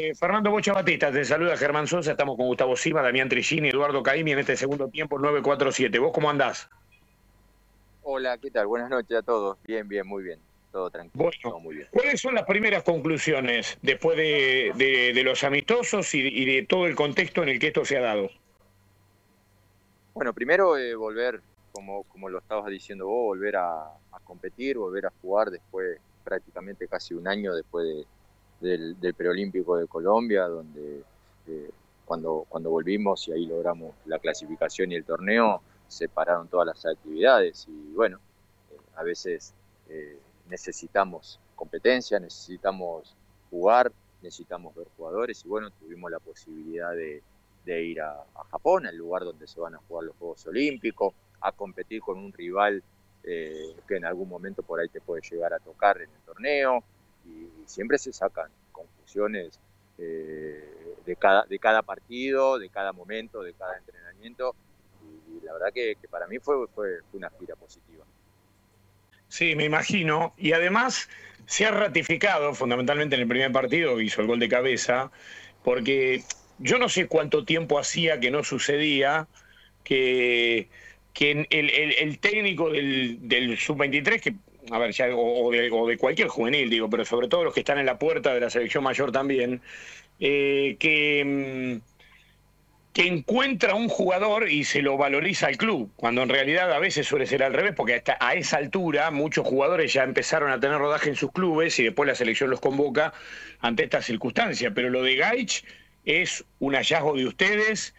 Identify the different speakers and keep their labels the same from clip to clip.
Speaker 1: Eh, Fernando Bocha Batista, te saluda Germán Sosa, estamos con Gustavo Silva, Damián Trigini, Eduardo Caimi en este segundo tiempo 947. ¿Vos cómo andás?
Speaker 2: Hola, ¿qué tal? Buenas noches a todos. Bien, bien, muy bien. Todo tranquilo. todo muy bien.
Speaker 1: ¿Cuáles son las primeras conclusiones después de, los amistosos y, de todo el contexto en el que esto se ha dado?
Speaker 2: Bueno, primero eh, volver, como, como lo estabas diciendo vos, volver a, competir, volver a jugar después, prácticamente casi un año después del, preolímpico de Colombia, donde eh, cuando, cuando volvimos y ahí logramos la clasificación y el torneo, se pararon todas las actividades y bueno, eh, a veces eh, necesitamos competencia, necesitamos jugar, necesitamos ver jugadores y bueno, tuvimos la posibilidad de, ir a, Japón, el lugar donde se van a jugar los Juegos Olímpicos, a competir con un rival eh, que en algún momento por ahí te puede llegar a tocar en el torneo y, siempre se sacan conclusiones de, cada, de cada partido, de cada momento, de cada entrenamiento y la verdad que, para mí fue, fue, una gira positiva.
Speaker 1: Sí, me imagino. Y además se ha ratificado, fundamentalmente en el primer partido, hizo el gol de cabeza, porque yo no sé cuánto tiempo hacía que no sucedía que, que el, técnico del, sub-23, que a ver, ya, o, de, o, de, cualquier juvenil, digo, pero sobre todo los que están en la puerta de la selección mayor también, eh, que mm, que encuentra un jugador y se lo valoriza al club, cuando en realidad a veces suele ser al revés, porque hasta a esa altura muchos jugadores ya empezaron a tener rodaje en sus clubes y después la selección los convoca ante esta circunstancia. Pero lo de Gaich es un hallazgo de ustedes,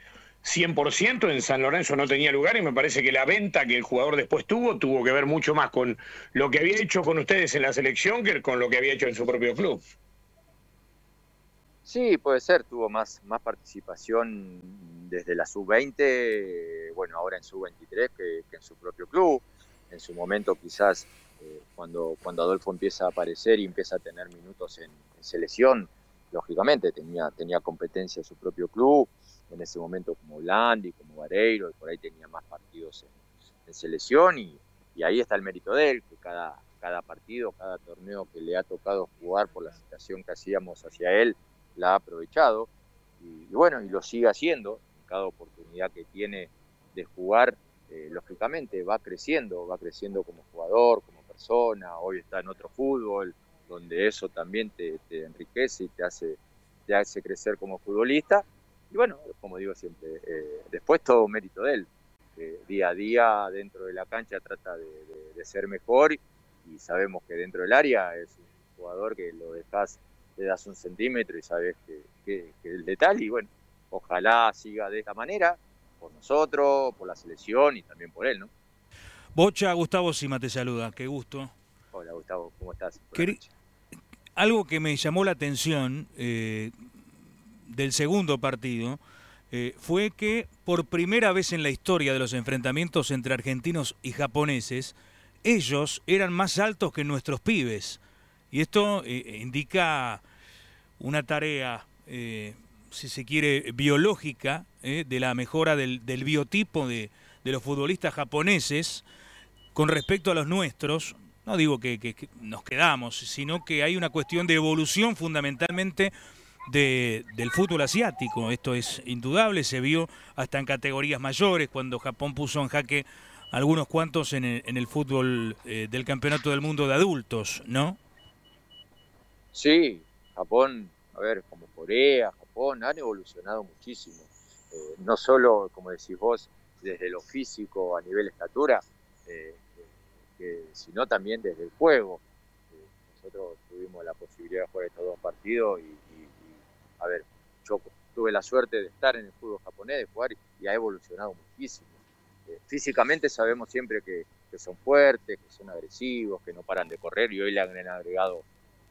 Speaker 1: 100% en San Lorenzo no tenía lugar y me parece que la venta que el jugador después tuvo tuvo que ver mucho más con lo que había hecho con ustedes en la selección que con lo que había hecho en su propio club.
Speaker 2: Sí, puede ser, tuvo más, más participación desde la sub-20, bueno, ahora en sub-23 que, en su propio club. En su momento quizás eh, cuando, cuando Adolfo empieza a aparecer y empieza a tener minutos en, selección, lógicamente tenía, tenía competencia en su propio club, en ese momento como Landi, como Vareiro, y por ahí tenía más partidos en, selección y, ahí está el mérito de él, que cada, cada partido, cada torneo que le ha tocado jugar por la situación que hacíamos hacia él, la ha aprovechado y, bueno, y lo sigue haciendo en cada oportunidad que tiene de jugar, eh, lógicamente va creciendo, va creciendo como jugador, como persona, hoy está en otro fútbol, donde eso también te, enriquece y te hace, te hace crecer como futbolista. Y bueno, como digo siempre, eh, después todo mérito de él. día a día dentro de la cancha trata de, de, ser mejor y sabemos que dentro del área es un jugador que lo dejas le das un centímetro y sabes que, que, que es letal y bueno, ojalá siga de esta manera, por nosotros, por la selección y también por él, ¿no?
Speaker 3: Bocha, Gustavo Sima te saluda, qué gusto.
Speaker 2: Hola Gustavo, ¿cómo estás?
Speaker 3: Algo que me llamó la atención eh, del segundo partido eh, fue que por primera vez en la historia de los enfrentamientos entre argentinos y japoneses, ellos eran más altos que nuestros pibes. Y esto eh, indica una tarea, eh, si se quiere, biológica eh, de la mejora del, biotipo de, los futbolistas japoneses con respecto a los nuestros. No digo que, nos quedamos, sino que hay una cuestión de evolución fundamentalmente del fútbol asiático. Esto es indudable, se vio hasta en categorías mayores cuando Japón puso en jaque algunos cuantos en el, fútbol eh, del Campeonato del Mundo de Adultos, ¿no?
Speaker 2: Sí, Japón, a ver, como Corea, Japón, han evolucionado muchísimo. Eh, no solo, como decís vos, desde lo físico a nivel estatura, eh, sino también desde el juego. Eh, nosotros tuvimos la posibilidad de jugar estos dos partidos y, yo tuve la suerte de estar en el fútbol japonés, de jugar y ha evolucionado muchísimo. físicamente sabemos siempre que, que son fuertes, que son agresivos, que no paran de correr y hoy le han agregado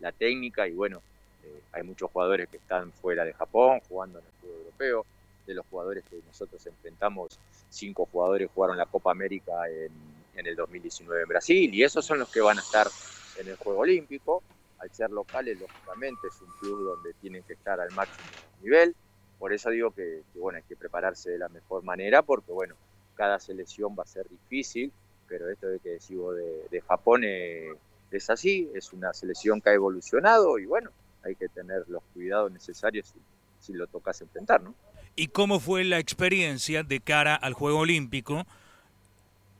Speaker 2: la técnica y bueno, eh, hay muchos jugadores que están fuera de Japón jugando en el fútbol europeo. De los jugadores que nosotros enfrentamos, cinco jugadores jugaron la Copa América en, en el 2019 en Brasil y esos son los que van a estar en el Juego Olímpico. Al ser locales, lógicamente, es un club donde tienen que estar al máximo nivel. Por eso digo que, bueno, hay que prepararse de la mejor manera porque, bueno, cada selección va a ser difícil, pero esto de que decimos de, de Japón eh, es así, es una selección que ha evolucionado y bueno, hay que tener los cuidados necesarios si, lo tocas enfrentar, ¿no?
Speaker 3: ¿Y cómo fue la experiencia de cara al Juego Olímpico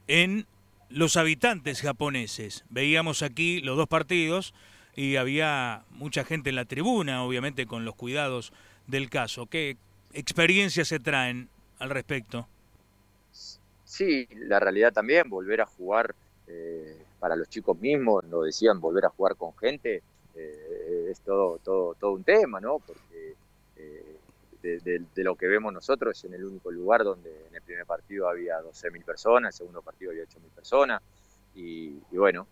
Speaker 3: en los habitantes japoneses? Veíamos aquí los dos partidos y había mucha gente en la tribuna, obviamente con los cuidados del caso. ¿Qué experiencias se traen al respecto?
Speaker 2: Sí, la realidad también, volver a jugar eh, para los chicos mismos, lo decían, volver a jugar con gente, eh, es todo, todo, todo un tema, ¿no? Porque eh, de, lo que vemos nosotros en el único lugar donde en el primer partido había 12.000 personas, en el segundo partido había 8.000 personas, y, bueno,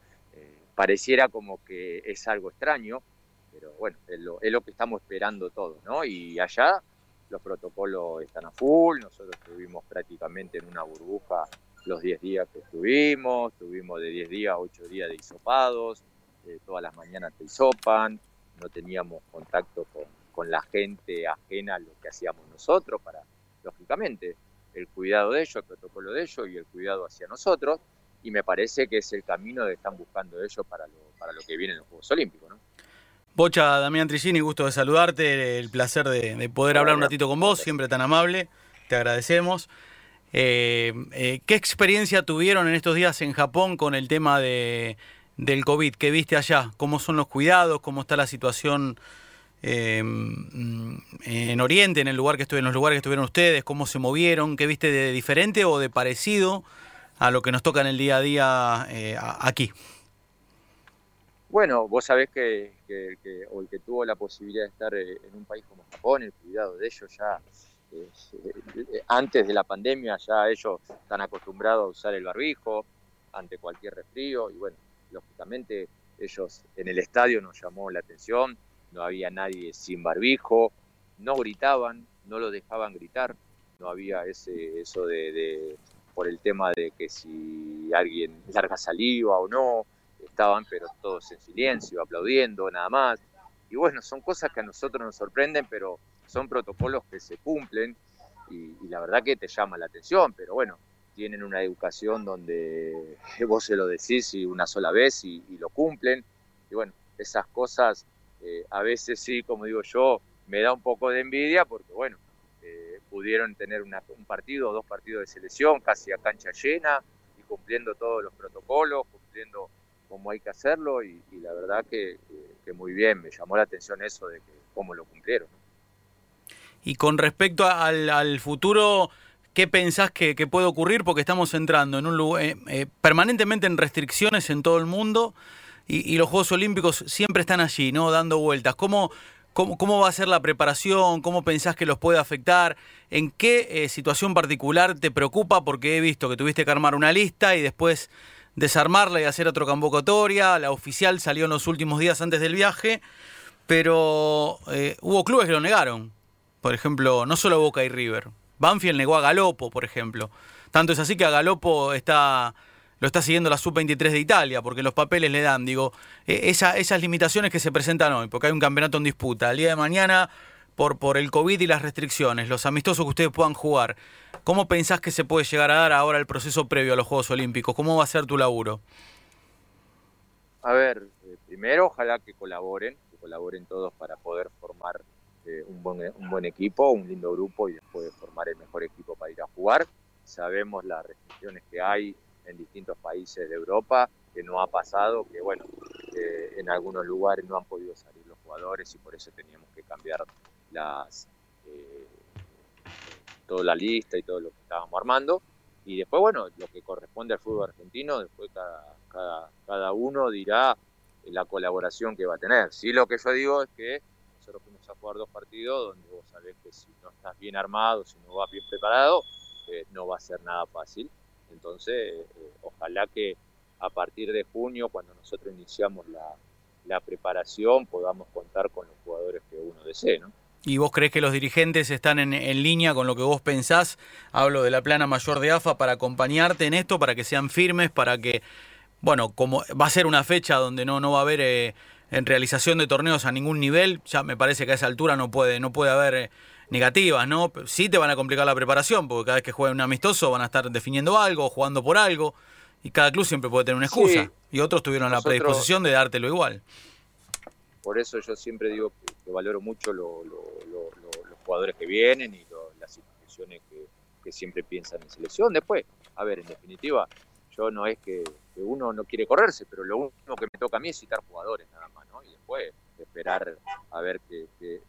Speaker 2: pareciera como que es algo extraño, pero bueno, es lo, que estamos esperando todos, ¿no? Y allá los protocolos están a full, nosotros estuvimos prácticamente en una burbuja los 10 días que estuvimos, tuvimos de 10 días a 8 días de hisopados, eh, todas las mañanas te hisopan, no teníamos contacto con, con, la gente ajena a lo que hacíamos nosotros para, lógicamente, el cuidado de ellos, el protocolo de ellos y el cuidado hacia nosotros, y me parece que es el camino que están buscando ellos para lo, para lo que viene en los Juegos Olímpicos. ¿no?
Speaker 4: Bocha, Damián Tricini, gusto de saludarte, el placer de, poder hablar un ratito con vos, siempre tan amable, te agradecemos. Eh, eh, ¿Qué experiencia tuvieron en estos días en Japón con el tema de, del COVID? ¿Qué viste allá? ¿Cómo son los cuidados? ¿Cómo está la situación em, en Oriente, en el lugar que en los lugares que estuvieron ustedes? ¿Cómo se movieron? ¿Qué viste de diferente o de parecido a lo que nos toca en el día a día eh, aquí?
Speaker 2: Bueno, vos sabés que, o el que tuvo la posibilidad de estar eh, en un país como Japón, el cuidado de ellos ya, eh, antes de la pandemia, ya ellos están acostumbrados a usar el barbijo ante cualquier resfrío y bueno, lógicamente ellos en el estadio nos llamó la atención, no había nadie sin barbijo, no gritaban, no lo dejaban gritar, no había ese eso de por el tema de que si alguien larga saliva o no, estaban pero todos en silencio, aplaudiendo nada más. Y bueno, son cosas que a nosotros nos sorprenden, pero son protocolos que se cumplen y, la verdad que te llama la atención, pero bueno, tienen una educación donde vos se lo decís y una sola vez y, lo cumplen. Y bueno, esas cosas eh, a veces sí, como digo yo, me da un poco de envidia porque bueno, pudieron tener un partido o dos partidos de selección casi a cancha llena y cumpliendo todos los protocolos, cumpliendo cómo hay que hacerlo y, la verdad que, muy bien, me llamó la atención eso de que cómo lo cumplieron.
Speaker 4: Y con respecto al, futuro, ¿qué pensás que, puede ocurrir? Porque estamos entrando en un lugar, eh, eh, permanentemente en restricciones en todo el mundo y, los Juegos Olímpicos siempre están allí, ¿no? Dando vueltas. ¿Cómo, cómo, va a ser la preparación? ¿Cómo pensás que los puede afectar? ¿En qué eh, situación particular te preocupa? Porque he visto que tuviste que armar una lista y después desarmarla y hacer otra convocatoria. La oficial salió en los últimos días antes del viaje, pero eh, hubo clubes que lo negaron. Por ejemplo, no solo Boca y River. Banfield negó a Galopo, por ejemplo. Tanto es así que a Galopo está, lo está siguiendo la Sub-23 de Italia, porque los papeles le dan, digo, e, esas limitaciones que se presentan hoy, porque hay un campeonato en disputa. El día de mañana por, el COVID y las restricciones, los amistosos que ustedes puedan jugar, ¿cómo pensás que se puede llegar a dar ahora el proceso previo a los Juegos Olímpicos? ¿Cómo va a ser tu laburo?
Speaker 2: A ver, eh, primero ojalá que colaboren, que colaboren todos para poder formar eh, un buen equipo, un lindo grupo y después formar el mejor equipo para ir a jugar. Sabemos las restricciones que hay en distintos países de Europa, que no ha pasado, que bueno, en algunos lugares no han podido salir los jugadores y por eso teníamos que cambiar las, eh, toda la lista y todo lo que estábamos armando. Y después, bueno, lo que corresponde al fútbol argentino, después cada, cada, cada uno dirá la colaboración que va a tener. Sí, lo que yo digo es que nosotros fuimos a jugar dos partidos donde vos sabés que si no estás bien armado, si no vas bien preparado, eh, no va a ser nada fácil. Entonces, eh, ojalá que a partir de junio, cuando nosotros iniciamos la, la preparación, podamos contar con los jugadores que uno desee, ¿no?
Speaker 4: ¿Y vos crees que los dirigentes están en, línea con lo que vos pensás? Hablo de la plana mayor de AFA para acompañarte en esto, para que sean firmes, para que, bueno, como va a ser una fecha donde no, no va a haber eh, en realización de torneos a ningún nivel, ya me parece que a esa altura no puede, no puede haber eh, negativas, ¿no? Sí te van a complicar la preparación, porque cada vez que jueguen un amistoso van a estar definiendo algo, jugando por algo, y cada club siempre puede tener una excusa. y otros tuvieron la predisposición de dártelo igual.
Speaker 2: por eso yo siempre digo que, valoro mucho los jugadores que vienen y las instituciones que, siempre piensan en selección. Después, a ver, en definitiva, yo no es que, uno no quiere correrse, pero lo único que me toca a mí es citar jugadores nada más, ¿no? Y después esperar a ver qué,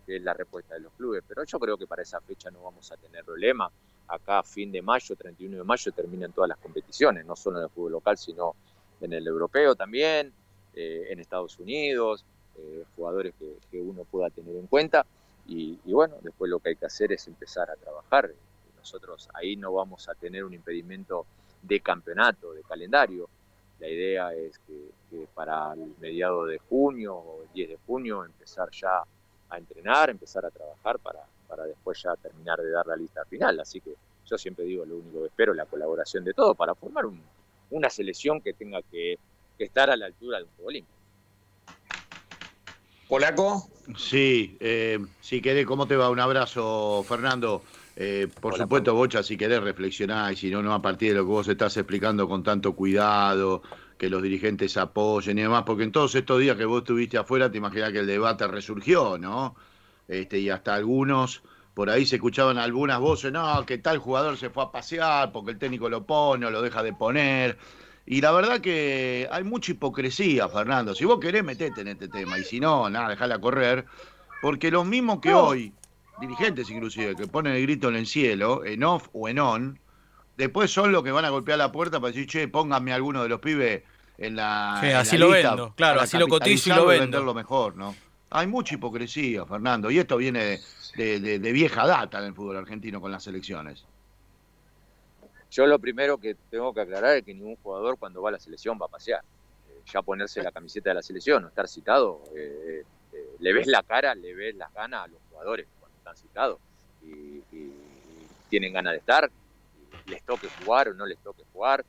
Speaker 2: es la respuesta de los clubes. Pero yo creo que para esa fecha no vamos a tener problema. Acá, fin de mayo, 31 de mayo, terminan todas las competiciones, no solo en el fútbol local, sino en el europeo también, eh, en Estados Unidos. Eh, jugadores que, uno pueda tener en cuenta. Y, bueno, después lo que hay que hacer es empezar a trabajar. Nosotros ahí no vamos a tener un impedimento de campeonato, de calendario. La idea es que, para el mediado de junio o el 10 de junio empezar ya a entrenar, empezar a trabajar para, para después ya terminar de dar la lista final. Así que yo siempre digo, lo único que espero es la colaboración de todos para formar una selección que tenga que, estar a la altura de un juego
Speaker 1: Polaco.
Speaker 5: Sí, eh, si querés, ¿cómo te va? Un abrazo, Fernando. Eh, por supuesto, Bocha, si querés reflexionar y si no, no a partir de lo que vos estás explicando con tanto cuidado, que los dirigentes apoyen y demás, porque en todos estos días que vos estuviste afuera, te imaginas que el debate resurgió, ¿no? Este, y hasta algunos, por ahí se escuchaban algunas voces, no, que tal jugador se fue a pasear porque el técnico lo pone o lo deja de poner. Y la verdad que hay mucha hipocresía, Fernando. Si vos querés, metete en este tema. Y si no, nada, dejala correr. Porque los mismos que hoy, dirigentes inclusive, que ponen el grito en el cielo, en off o en on, después son los que van a golpear la puerta para decir, che, pónganme alguno de los pibes en la.
Speaker 4: Sí, así lo vendo, claro, así lo cotizo y lo vendo.
Speaker 5: lo mejor, ¿no? Hay mucha hipocresía, Fernando, y esto viene de vieja data en el fútbol argentino con las elecciones.
Speaker 2: Yo lo primero que tengo que aclarar es que ningún jugador cuando va a la selección va a pasear. Eh, ya ponerse la camiseta de la selección o estar citado, eh, eh, le ves la cara, le ves las ganas a los jugadores están citados y, tienen ganas de estar, les toque jugar o no les toque jugar.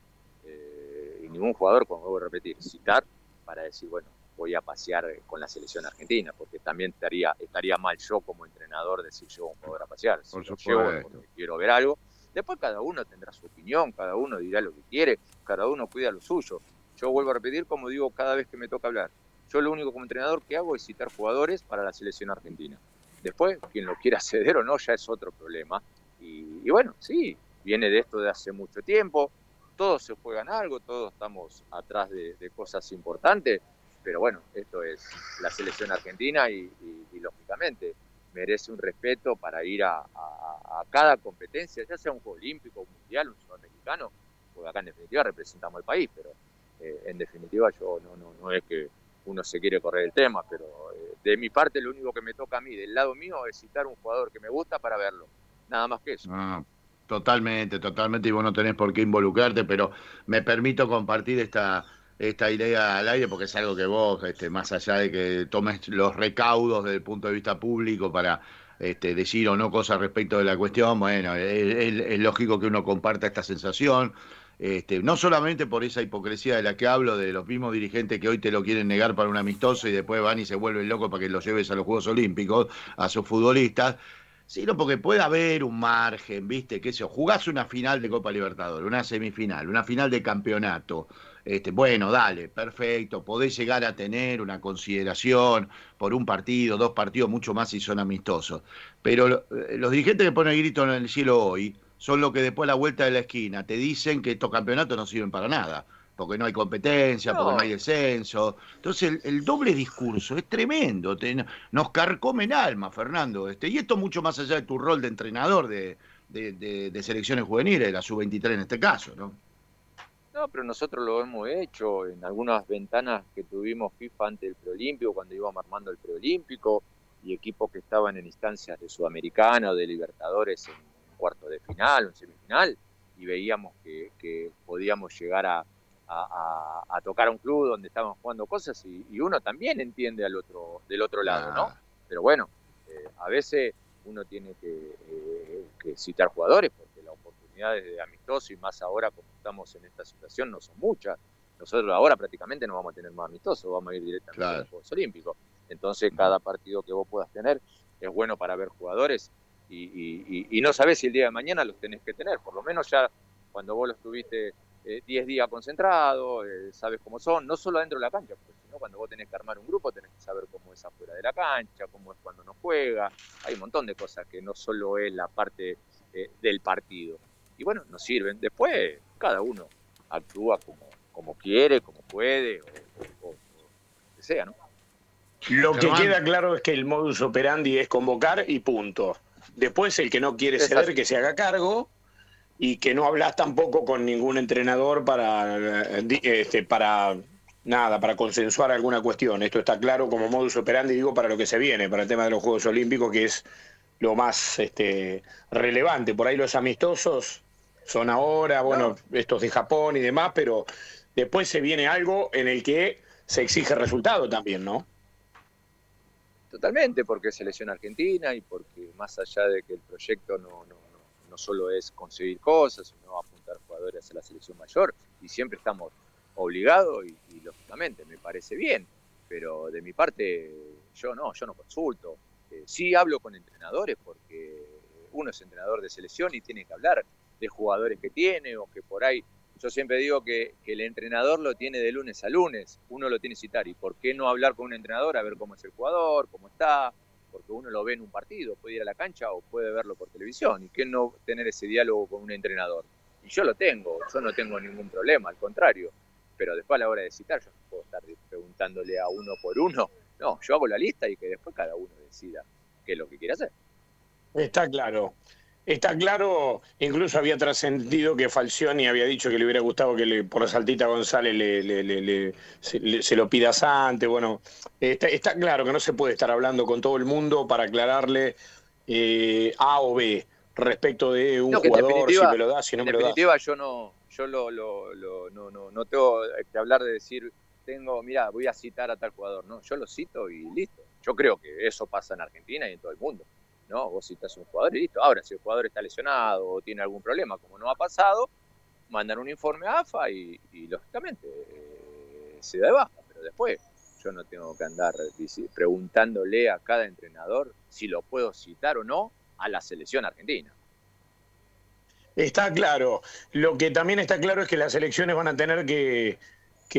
Speaker 2: y ningún jugador, como vuelvo a repetir, citar para decir, bueno, voy a pasear con la selección argentina, porque también estaría, estaría mal yo como entrenador decir yo un jugador a pasear. Si Por llevo quiero ver algo, Después cada uno tendrá su opinión, cada uno dirá lo que quiere, cada uno cuida lo suyo. Yo vuelvo a repetir, como digo cada vez que me toca hablar, yo lo único como entrenador que hago es citar jugadores para la selección argentina. Después, quien lo quiera ceder o no, ya es otro problema. Y, bueno, sí, viene de esto de hace mucho tiempo, todos se juegan algo, todos estamos atrás de, cosas importantes, pero bueno, esto es la selección argentina y lógicamente merece un respeto para ir a, cada competencia, ya sea un juego olímpico, un mundial, un sudamericano, porque acá en definitiva representamos el país, pero eh, en definitiva yo no, no, no es que uno se quiere correr el tema, pero eh, de mi parte lo único que me toca a mí, del lado mío, es citar un jugador que me gusta para verlo, nada más que eso.
Speaker 5: Ah, totalmente, totalmente, y vos no tenés por qué involucrarte, pero me permito compartir esta esta idea al aire porque es algo que vos, este, más allá de que tomes los recaudos desde el punto de vista público para este, decir o no cosas respecto de la cuestión, bueno, es, lógico que uno comparta esta sensación. Este, no solamente por esa hipocresía de la que hablo, de los mismos dirigentes que hoy te lo quieren negar para un amistoso y después van y se vuelven locos para que los lleves a los Juegos Olímpicos, a sus futbolistas, sino porque puede haber un margen, ¿viste? Que se jugás una final de Copa Libertadores, una semifinal, una final de campeonato, este, bueno, dale, perfecto, podés llegar a tener una consideración por un partido, dos partidos, mucho más si son amistosos. Pero eh, los dirigentes que ponen el grito en el cielo hoy son los que después a la vuelta de la esquina te dicen que estos campeonatos no sirven para nada, porque no hay competencia, porque no hay descenso. Entonces el, doble discurso es tremendo, nos carcome en alma, Fernando. Este, y esto mucho más allá de tu rol de entrenador de, de selecciones juveniles, la sub-23 en este caso, ¿no?
Speaker 2: No, pero nosotros lo hemos hecho en algunas ventanas que tuvimos FIFA ante el preolímpico, cuando íbamos armando el preolímpico, y equipos que estaban en instancias de Sudamericana o de Libertadores en cuarto de final en semifinal, y veíamos que, podíamos llegar a, tocar a un club donde estaban jugando cosas y, uno también entiende al otro, del otro lado, ¿no? Pero bueno, eh, a veces uno tiene que, eh, que citar jugadores porque la oportunidad es de amistoso y más ahora como estamos en esta situación no son muchas. Nosotros ahora prácticamente no vamos a tener más amistosos, vamos a ir directamente a los Juegos Olímpicos. Entonces, cada partido que vos puedas tener es bueno para ver jugadores y, no sabés si el día de mañana los tenés que tener. Por lo menos ya cuando vos los tuviste 10 eh, días concentrados, eh, sabes cómo son, no solo dentro de la cancha, sino cuando vos tenés que armar un grupo, tenés que saber cómo es afuera de la cancha, cómo es cuando no juega. Hay un montón de cosas que no solo es la parte eh, del partido. Y bueno, nos sirven. Después, cada uno actúa como, como quiere, como puede, o, lo que sea, ¿no?
Speaker 1: Lo que queda claro es que el modus operandi es convocar y punto. Después, el que no quiere ceder, que se haga cargo y que no hablas tampoco con ningún entrenador para, este, para nada, para consensuar alguna cuestión. Esto está claro como modus operandi, digo, para lo que se viene, para el tema de los Juegos Olímpicos, que es lo más este, relevante. Por ahí los amistosos son ahora, bueno, estos de Japón y demás, pero después se viene algo en el que se exige resultado también, ¿no?
Speaker 2: Totalmente, porque es selección argentina y porque más allá de que el proyecto no, no no solo es conseguir cosas, sino apuntar jugadores a la selección mayor, y siempre estamos obligados y, lógicamente me parece bien, pero de mi parte yo no, yo no consulto. Eh, sí hablo con entrenadores porque uno es entrenador de selección y tiene que hablar de jugadores que tiene o que por ahí, yo siempre digo que, el entrenador lo tiene de lunes a lunes, uno lo tiene citar y por qué no hablar con un entrenador a ver cómo es el jugador, cómo está, porque uno lo ve en un partido, puede ir a la cancha o puede verlo por televisión. ¿Y qué no tener ese diálogo con un entrenador? Y yo lo tengo, yo no tengo ningún problema, al contrario. Pero después a la hora de citar, yo no puedo estar preguntándole a uno por uno. No, yo hago la lista y que después cada uno decida qué es lo que quiere hacer.
Speaker 1: Está claro. Está claro, incluso había trascendido que Falcioni había dicho que le hubiera gustado que le, por Saltita González le, se, lo pida antes. Bueno, está, claro que no se puede estar hablando con todo el mundo para aclararle eh, A o B respecto de un jugador, si me lo da, si no me lo
Speaker 2: da. En definitiva, yo no, yo lo, lo, no, no, no tengo que hablar de decir, tengo, mira, voy a citar a tal jugador. No, yo lo cito y listo. Yo creo que eso pasa en Argentina y en todo el mundo. ¿No? Vos citas un jugador y listo. Ahora, si el jugador está lesionado o tiene algún problema, como no ha pasado, mandan un informe a AFA y, lógicamente eh, se da de baja. Pero después yo no tengo que andar preguntándole a cada entrenador si lo puedo citar o no a la selección argentina.
Speaker 1: Está claro. Lo que también está claro es que las elecciones van a tener que,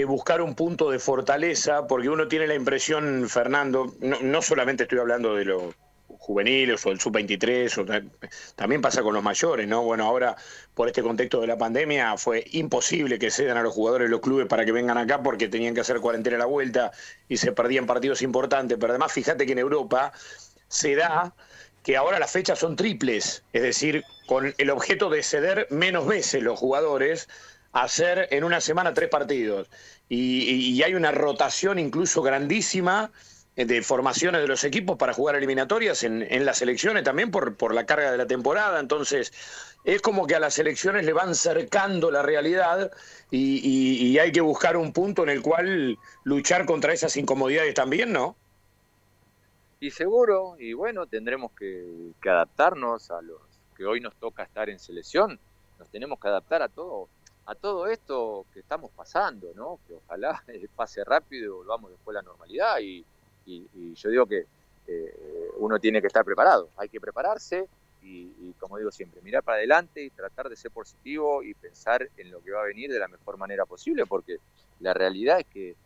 Speaker 1: buscar un punto de fortaleza, porque uno tiene la impresión, Fernando, no solamente estoy hablando de lo juveniles o el sub-23, también pasa con los mayores, ¿no? Bueno, ahora por este contexto de la pandemia fue imposible que cedan a los jugadores los clubes para que vengan acá porque tenían que hacer cuarentena a la vuelta y se perdían partidos importantes, pero además fíjate que en Europa se da que ahora las fechas son triples, es decir, con el objeto de ceder menos veces los jugadores, hacer en una semana tres partidos. y hay una rotación incluso grandísima de formaciones de los equipos para jugar eliminatorias en, en las elecciones también por, por la carga de la temporada. Entonces, es como que a las elecciones le van cercando la realidad y, hay que buscar un punto en el cual luchar contra esas incomodidades también, ¿no?
Speaker 2: Y seguro, y bueno, tendremos que, que adaptarnos a los que hoy nos toca estar en selección. Nos tenemos que adaptar a todo, a todo esto que estamos pasando, ¿no? Que ojalá pase rápido y volvamos después a la normalidad y, y, yo digo que eh, uno tiene que estar preparado, hay que prepararse y, como digo siempre, mirar para adelante y tratar de ser positivo y pensar en lo que va a venir de la mejor manera posible, porque la realidad es que,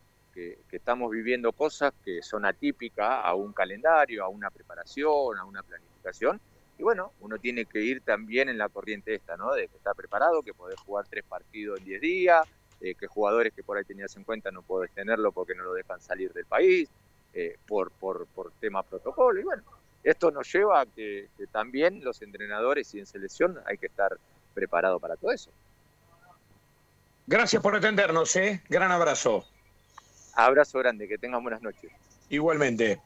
Speaker 2: estamos viviendo cosas que son atípicas a un calendario, a una preparación, a una planificación, y bueno, uno tiene que ir también en la corriente esta, ¿no? De que está preparado, que podés jugar tres partidos en diez días, eh, que jugadores que por ahí tenías en cuenta no podés tenerlo porque no lo dejan salir del país, eh, por, por, por tema protocolo. Y bueno, esto nos lleva a que, también los entrenadores y en selección hay que estar preparados para todo eso.
Speaker 1: Gracias por atendernos, ¿eh? Gran abrazo.
Speaker 2: Abrazo grande, que tengan buenas noches.
Speaker 1: Igualmente.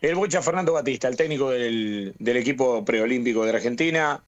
Speaker 1: El Bocha Fernando Batista, el técnico del, del equipo preolímpico de Argentina,